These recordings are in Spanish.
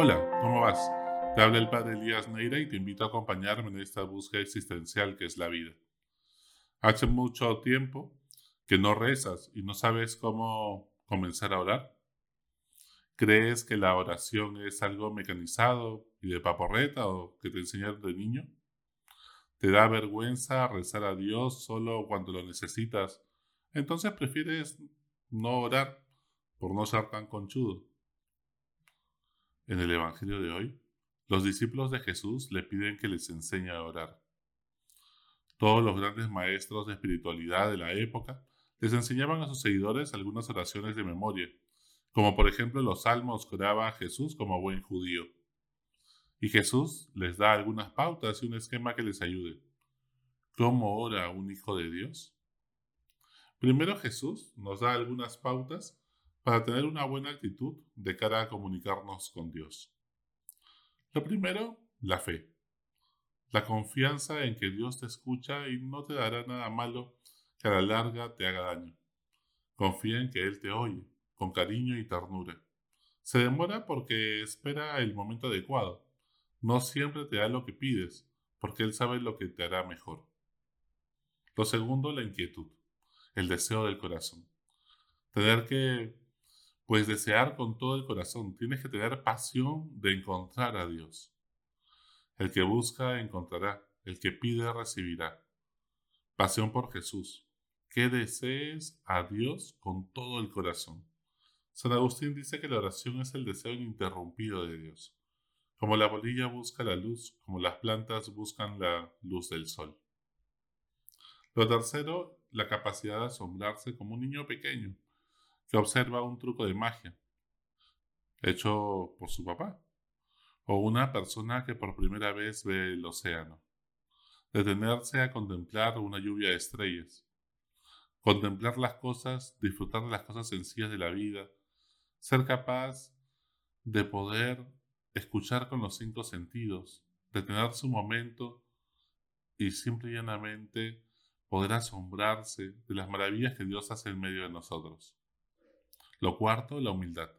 Hola, ¿cómo vas? Te habla el padre Elías Neira y te invito a acompañarme en esta búsqueda existencial que es la vida. Hace mucho tiempo que no rezas y no sabes cómo comenzar a orar. ¿Crees que la oración es algo mecanizado y de paporreta o que te enseñaron de niño? ¿Te da vergüenza rezar a Dios solo cuando lo necesitas? Entonces prefieres no orar por no ser tan conchudo. En el Evangelio de hoy, los discípulos de Jesús le piden que les enseñe a orar. Todos los grandes maestros de espiritualidad de la época les enseñaban a sus seguidores algunas oraciones de memoria, como por ejemplo los salmos que oraba Jesús como buen judío. Y Jesús les da algunas pautas y un esquema que les ayude. ¿Cómo ora un hijo de Dios? Primero Jesús nos da algunas pautas para tener una buena actitud de cara a comunicarnos con Dios. Lo primero, la fe. La confianza en que Dios te escucha y no te dará nada malo que a la larga te haga daño. Confía en que Él te oye, con cariño y ternura. Se demora porque espera el momento adecuado. No siempre te da lo que pides, porque Él sabe lo que te hará mejor. Lo segundo, la inquietud, el deseo del corazón. Tener que pues desear con todo el corazón. Tienes que tener pasión de encontrar a Dios. El que busca, encontrará. El que pide, recibirá. Pasión por Jesús. Que desees a Dios con todo el corazón. San Agustín dice que la oración es el deseo ininterrumpido de Dios. Como la bolilla busca la luz, como las plantas buscan la luz del sol. Lo tercero, la capacidad de asombrarse como un niño pequeño que observa un truco de magia hecho por su papá, o una persona que por primera vez ve el océano. Detenerse a contemplar una lluvia de estrellas, contemplar las cosas, disfrutar de las cosas sencillas de la vida, ser capaz de poder escuchar con los cinco sentidos, detener su momento y simple y llanamente poder asombrarse de las maravillas que Dios hace en medio de nosotros. Lo cuarto, la humildad.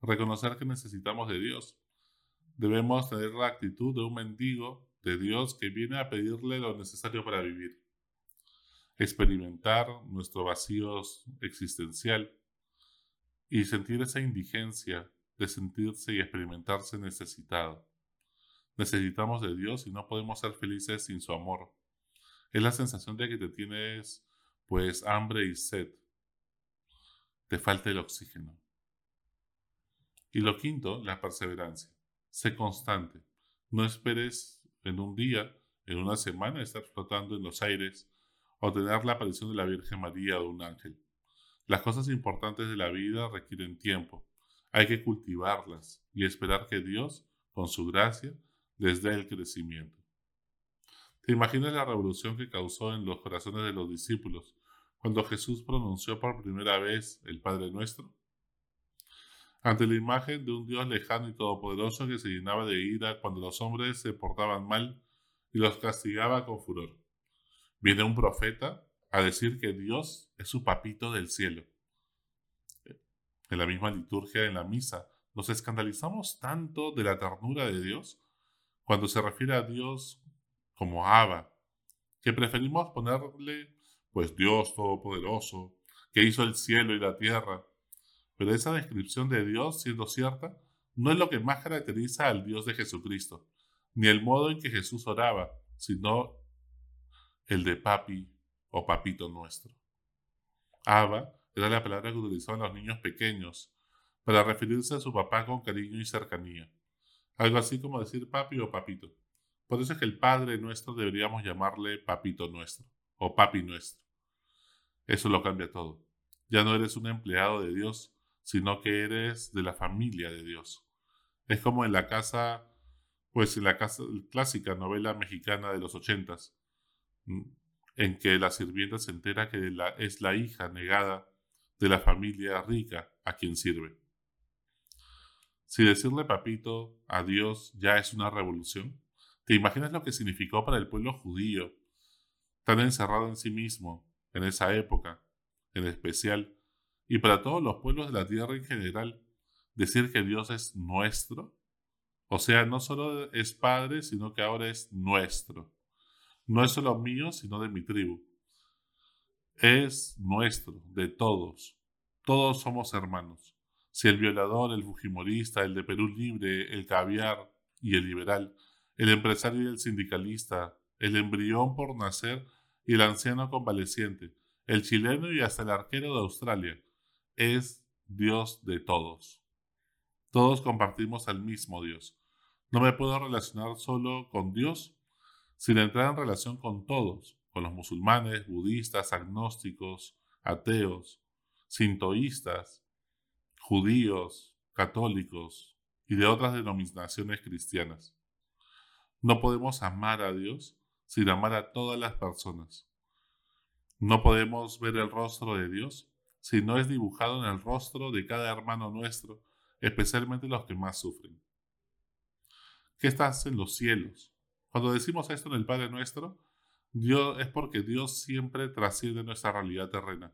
Reconocer que necesitamos de Dios. Debemos tener la actitud de un mendigo de Dios que viene a pedirle lo necesario para vivir. Experimentar nuestro vacío existencial y sentir esa indigencia de sentirse y experimentarse necesitado. Necesitamos de Dios y no podemos ser felices sin su amor. Es la sensación de que te tienes pues hambre y sed, te falta el oxígeno. Y lo quinto, la perseverancia. Sé constante. No esperes en un día, en una semana, estar flotando en los aires o tener la aparición de la Virgen María o un ángel. Las cosas importantes de la vida requieren tiempo. Hay que cultivarlas y esperar que Dios, con su gracia, les dé el crecimiento. ¿Te imaginas la revolución que causó en los corazones de los discípulos cuando Jesús pronunció por primera vez el Padre Nuestro? Ante la imagen de un Dios lejano y todopoderoso que se llenaba de ira cuando los hombres se portaban mal y los castigaba con furor. Viene un profeta a decir que Dios es su papito del cielo. En la misma liturgia, en la misa, nos escandalizamos tanto de la ternura de Dios cuando se refiere a Dios como Abba, que preferimos ponerle pues Dios Todopoderoso, que hizo el cielo y la tierra. Pero esa descripción de Dios, siendo cierta, no es lo que más caracteriza al Dios de Jesucristo, ni el modo en que Jesús oraba, sino el de papi o papito nuestro. Abba era la palabra que utilizaban los niños pequeños para referirse a su papá con cariño y cercanía. Algo así como decir papi o papito. Por eso es que el Padre nuestro deberíamos llamarle papito nuestro o papi nuestro. Eso lo cambia todo. Ya no eres un empleado de Dios, sino que eres de la familia de Dios. Es como en la casa, pues en la casa, clásica novela mexicana de los ochentas, mm, en que la sirvienta se entera que es la hija negada de la familia rica a quien sirve. Si decirle papito a Dios ya es una revolución, ¿te imaginas lo que significó para el pueblo judío tan encerrado en sí mismo en esa época, en especial, y para todos los pueblos de la tierra en general, decir que Dios es nuestro O sea, no solo es Padre, sino que ahora es nuestro. No es solo mío, sino de mi tribu. Es nuestro, de todos. Todos somos hermanos. Si el violador, el fujimorista, el de Perú Libre, el caviar y el liberal, el empresario y el sindicalista, el embrión por nacer y el anciano convaleciente, el chileno y hasta el arquero de Australia, es Dios de todos. Todos compartimos al mismo Dios. No me puedo relacionar solo con Dios, sin entrar en relación con todos, con los musulmanes, budistas, agnósticos, ateos, sintoístas, judíos, católicos y de otras denominaciones cristianas. No podemos amar a Dios sin amar a todas las personas. No podemos ver el rostro de Dios si no es dibujado en el rostro de cada hermano nuestro, especialmente los que más sufren. ¿Qué estás en los cielos? Cuando decimos esto en el Padre Nuestro, Dios es porque Dios siempre trasciende nuestra realidad terrena.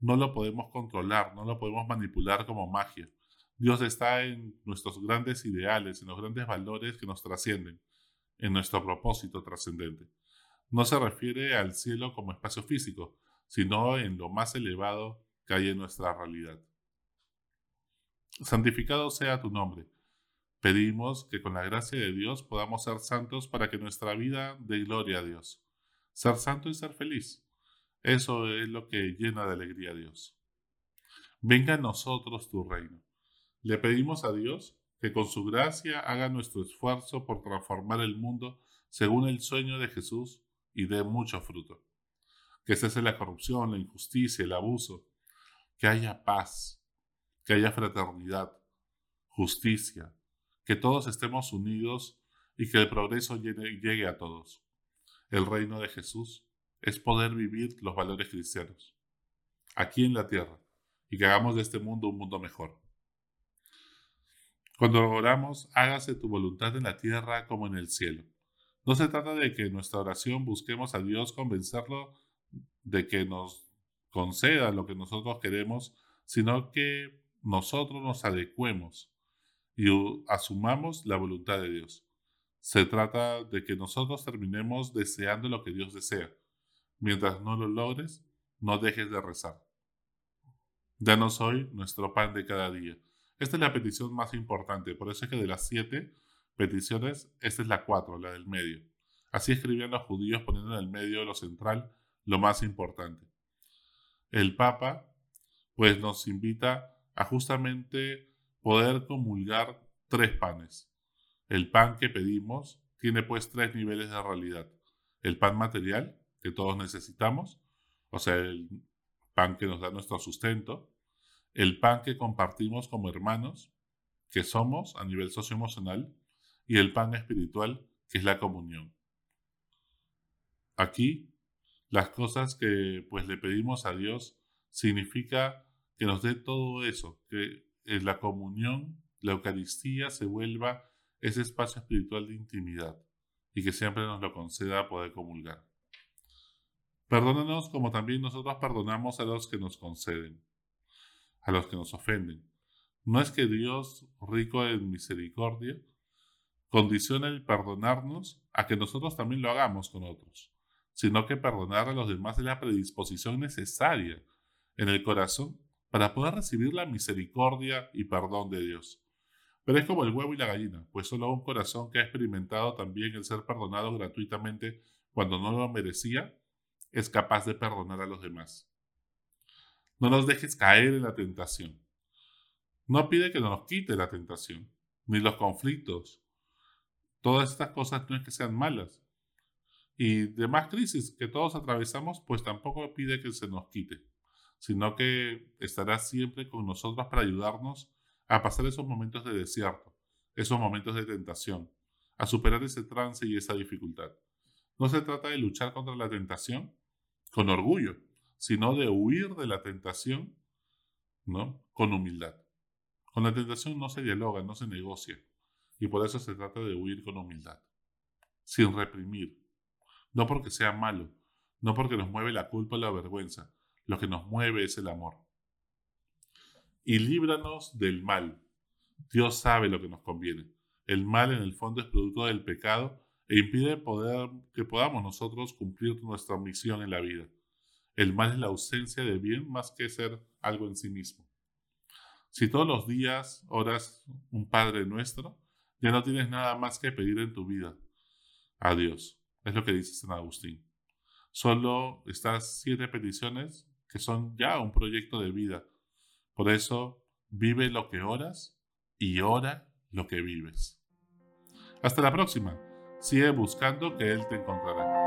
No lo podemos controlar, no lo podemos manipular como magia. Dios está en nuestros grandes ideales, en los grandes valores que nos trascienden, en nuestro propósito trascendente. No se refiere al cielo como espacio físico, sino en lo más elevado que hay en nuestra realidad. Santificado sea tu nombre. Pedimos que con la gracia de Dios podamos ser santos para que nuestra vida dé gloria a Dios. Ser santo y ser feliz. Eso es lo que llena de alegría a Dios. Venga a nosotros tu reino. Le pedimos a Dios que con su gracia haga nuestro esfuerzo por transformar el mundo según el sueño de Jesús y dé mucho fruto. Que cese la corrupción, la injusticia, el abuso, que haya paz, que haya fraternidad, justicia, que todos estemos unidos y que el progreso llegue, a todos. El reino de Jesús es poder vivir los valores cristianos, aquí en la tierra, y que hagamos de este mundo un mundo mejor. Cuando oramos, hágase tu voluntad en la tierra como en el cielo. No se trata de que en nuestra oración busquemos a Dios convencerlo de que nos conceda lo que nosotros queremos, sino que nosotros nos adecuemos y asumamos la voluntad de Dios. Se trata de que nosotros terminemos deseando lo que Dios desea. Mientras no lo logres, no dejes de rezar. Danos hoy nuestro pan de cada día. Esta es la petición más importante, por eso es que de las siete peticiones, esta es la cuatro, la del medio. Así escribían los judíos poniendo en el medio lo central lo más importante. El Papa, pues nos invita a justamente poder comulgar tres panes. El pan que pedimos tiene pues tres niveles de realidad. El pan material, que todos necesitamos, o sea, el pan que nos da nuestro sustento, el pan que compartimos como hermanos, que somos a nivel socioemocional, y el pan espiritual, que es la comunión. Aquí, las cosas que pues le pedimos a Dios significa que nos dé todo eso, que en la comunión, la Eucaristía se vuelva ese espacio espiritual de intimidad y que siempre nos lo conceda poder comulgar. Perdónanos como también nosotros perdonamos a los que nos conceden a los que nos ofenden. No es que Dios, rico en misericordia, condicione el perdonarnos a que nosotros también lo hagamos con otros, sino que perdonar a los demás es la predisposición necesaria en el corazón para poder recibir la misericordia y perdón de Dios. Pero es como el huevo y la gallina, pues solo un corazón que ha experimentado también el ser perdonado gratuitamente cuando no lo merecía, es capaz de perdonar a los demás. No nos dejes caer en la tentación. No pide que nos quite la tentación, ni los conflictos. Todas estas cosas no es que sean malas. Y demás crisis que todos atravesamos, pues tampoco pide que se nos quite, sino que estará siempre con nosotros para ayudarnos a pasar esos momentos de desierto, esos momentos de tentación, a superar ese trance y esa dificultad. No se trata de luchar contra la tentación con orgullo, sino de huir de la tentación, ¿no? Con humildad. Con la tentación no se dialoga, no se negocia. Y por eso se trata de huir con humildad, sin reprimir. No porque sea malo, no porque nos mueve la culpa o la vergüenza. Lo que nos mueve es el amor. Y líbranos del mal. Dios sabe lo que nos conviene, El mal en el fondo es producto del pecado e impide poder, que podamos nosotros cumplir nuestra misión en la vida. El mal es la ausencia de bien más que ser algo en sí mismo. Si todos los días oras un Padre nuestro, ya no tienes nada más que pedir en tu vida. A Dios. Es lo que dice San Agustín. Solo estas siete peticiones que son ya un proyecto de vida. Por eso, vive lo que oras y ora lo que vives. Hasta la próxima. Sigue buscando que Él te encontrará.